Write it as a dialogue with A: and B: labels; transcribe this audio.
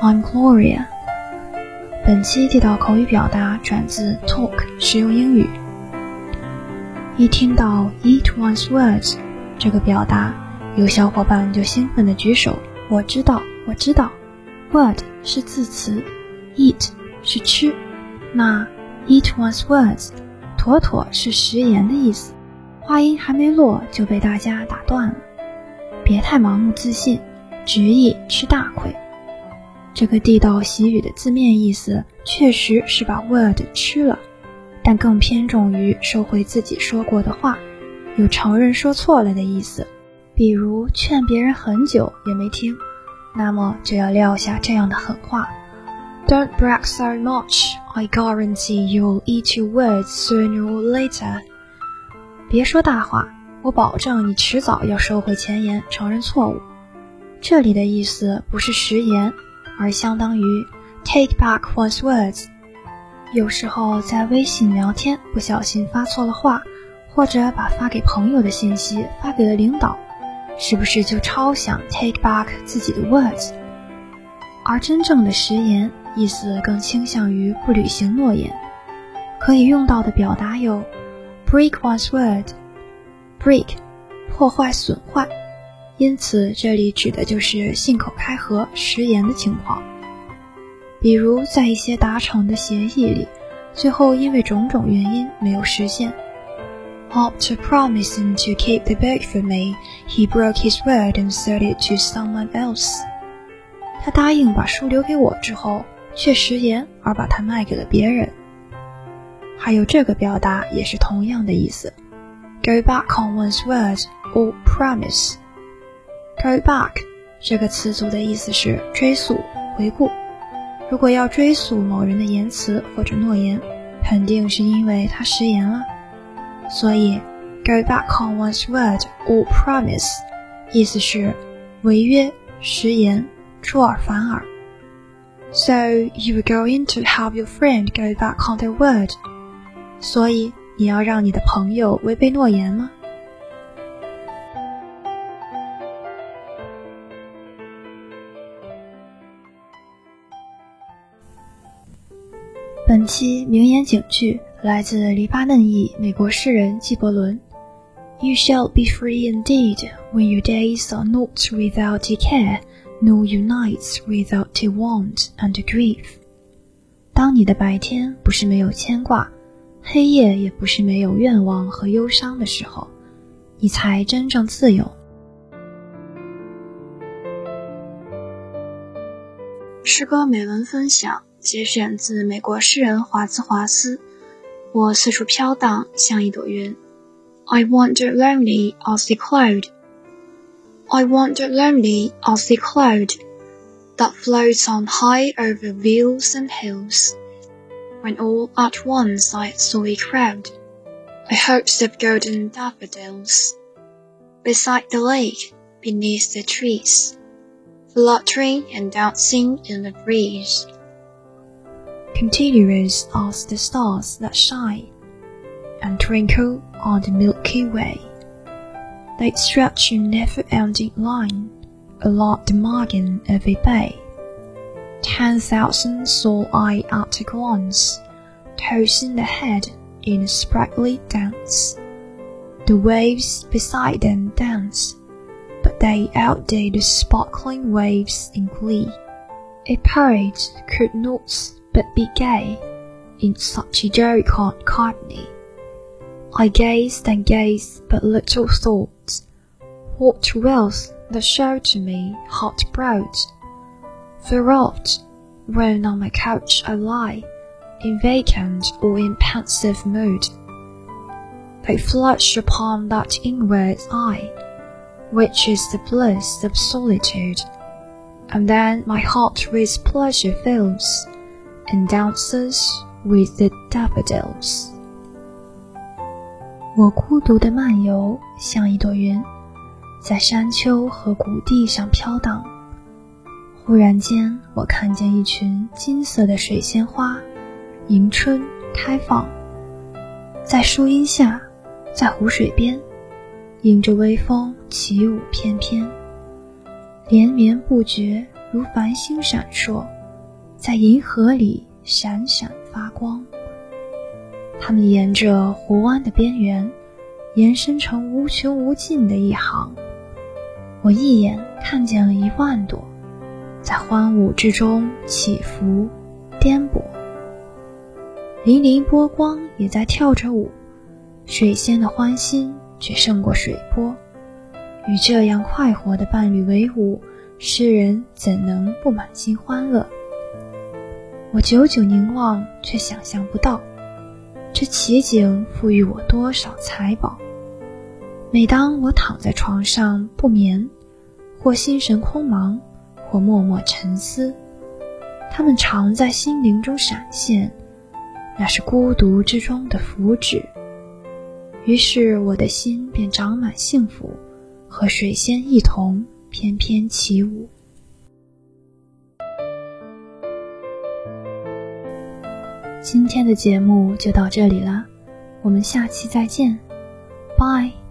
A: I'm Gloria。本期地道口语表达转自 Talk 实用英语。一听到 eat one's words 这个表达，有小伙伴就兴奋地举手。我知道，我知道。Word 是字词，eat 是吃，那 eat one's words 妥妥是食言的意思。话音还没落就被大家打断了，别太盲目自信，执意吃大亏。这个地道习语的字面意思确实是把 word 吃了，但更偏重于收回自己说过的话，有承认说错了的意思。比如劝别人很久也没听，那么就要撂下这样的狠话：Don't brag so much. I guarantee you'll eat your words sooner or later. 别说大话，我保证你迟早要收回前言，承认错误。这里的意思不是食言，而相当于 take back one's words。有时候在微信聊天不小心发错了话，或者把发给朋友的信息发给了领导，是不是就超想 take back 自己的 words？而真正的食言，意思更倾向于不履行诺言。可以用到的表达有。Break one's word, break，破坏、损坏，因此这里指的就是信口开河、食言的情况。比如在一些达成的协议里，最后因为种种原因没有实现。After promising to keep the book for me, he broke his word and sold it to someone else. 他答应把书留给我之后，却食言而把它卖给了别人。还有这个表达也是同样的意思，go back on one's word or promise。Go back 这个词组的意思是追溯、回顾。如果要追溯某人的言辞或者诺言，肯定是因为他食言了。所以，go back on one's word or promise，意思是违约、食言、出尔反尔。So you are going to have your friend go back on their word。所以，你要让你的朋友违背诺言吗？本期名言警句来自黎巴嫩裔美国诗人纪伯伦：“You shall be free indeed when your days are not without care, nor your nights without want and grief。”当你的白天不是没有牵挂。黑夜也不是没有愿望和忧伤的时候，你才真正自由。诗歌美文分享节选自美国诗人华兹华斯。我四处飘荡，像一朵云。I wander lonely as the cloud. I wander lonely as the cloud that floats on high over vales and hills when all at once I saw a crowd, a host of golden daffodils, beside the lake, beneath the trees, fluttering and dancing in the breeze. Continuous as the stars that shine and twinkle on the Milky Way. They stretch in never-ending line along the margin of a bay ten thousand saw I at a glance, tossing the head in a sprightly dance. The waves beside them dance, but they outdid the sparkling waves in glee. A poet could not but be gay in such a jocund company. I gazed and gazed, but little thought. What wealth that showed to me heart broad Thereoft, when on my couch I lie, in vacant or in pensive mood, they flush upon that inward eye, which is the bliss of solitude, and then my heart with pleasure fills, and dances with the daffodils. 我孤独的漫游，像一朵云，在山丘和谷地上飘荡。忽然间，我看见一群金色的水仙花，迎春开放，在树荫下，在湖水边，迎着微风起舞翩翩，连绵不绝，如繁星闪烁，在银河里闪闪发光。它们沿着湖湾的边缘，延伸成无穷无尽的一行。我一眼看见了一万朵，在欢舞之中起伏、颠簸。粼粼波光也在跳着舞，水仙的欢心却胜过水波。与这样快活的伴侣为伍，诗人怎能不满心欢乐？我久久凝望，却想象不到。这奇景赋予我多少财宝？每当我躺在床上不眠，或心神空茫，或默默沉思，它们常在心灵中闪现，那是孤独之中的福祉。于是我的心便长满幸福，和水仙一同翩翩起舞。今天的节目就到这里了，我们下期再见，，Bye。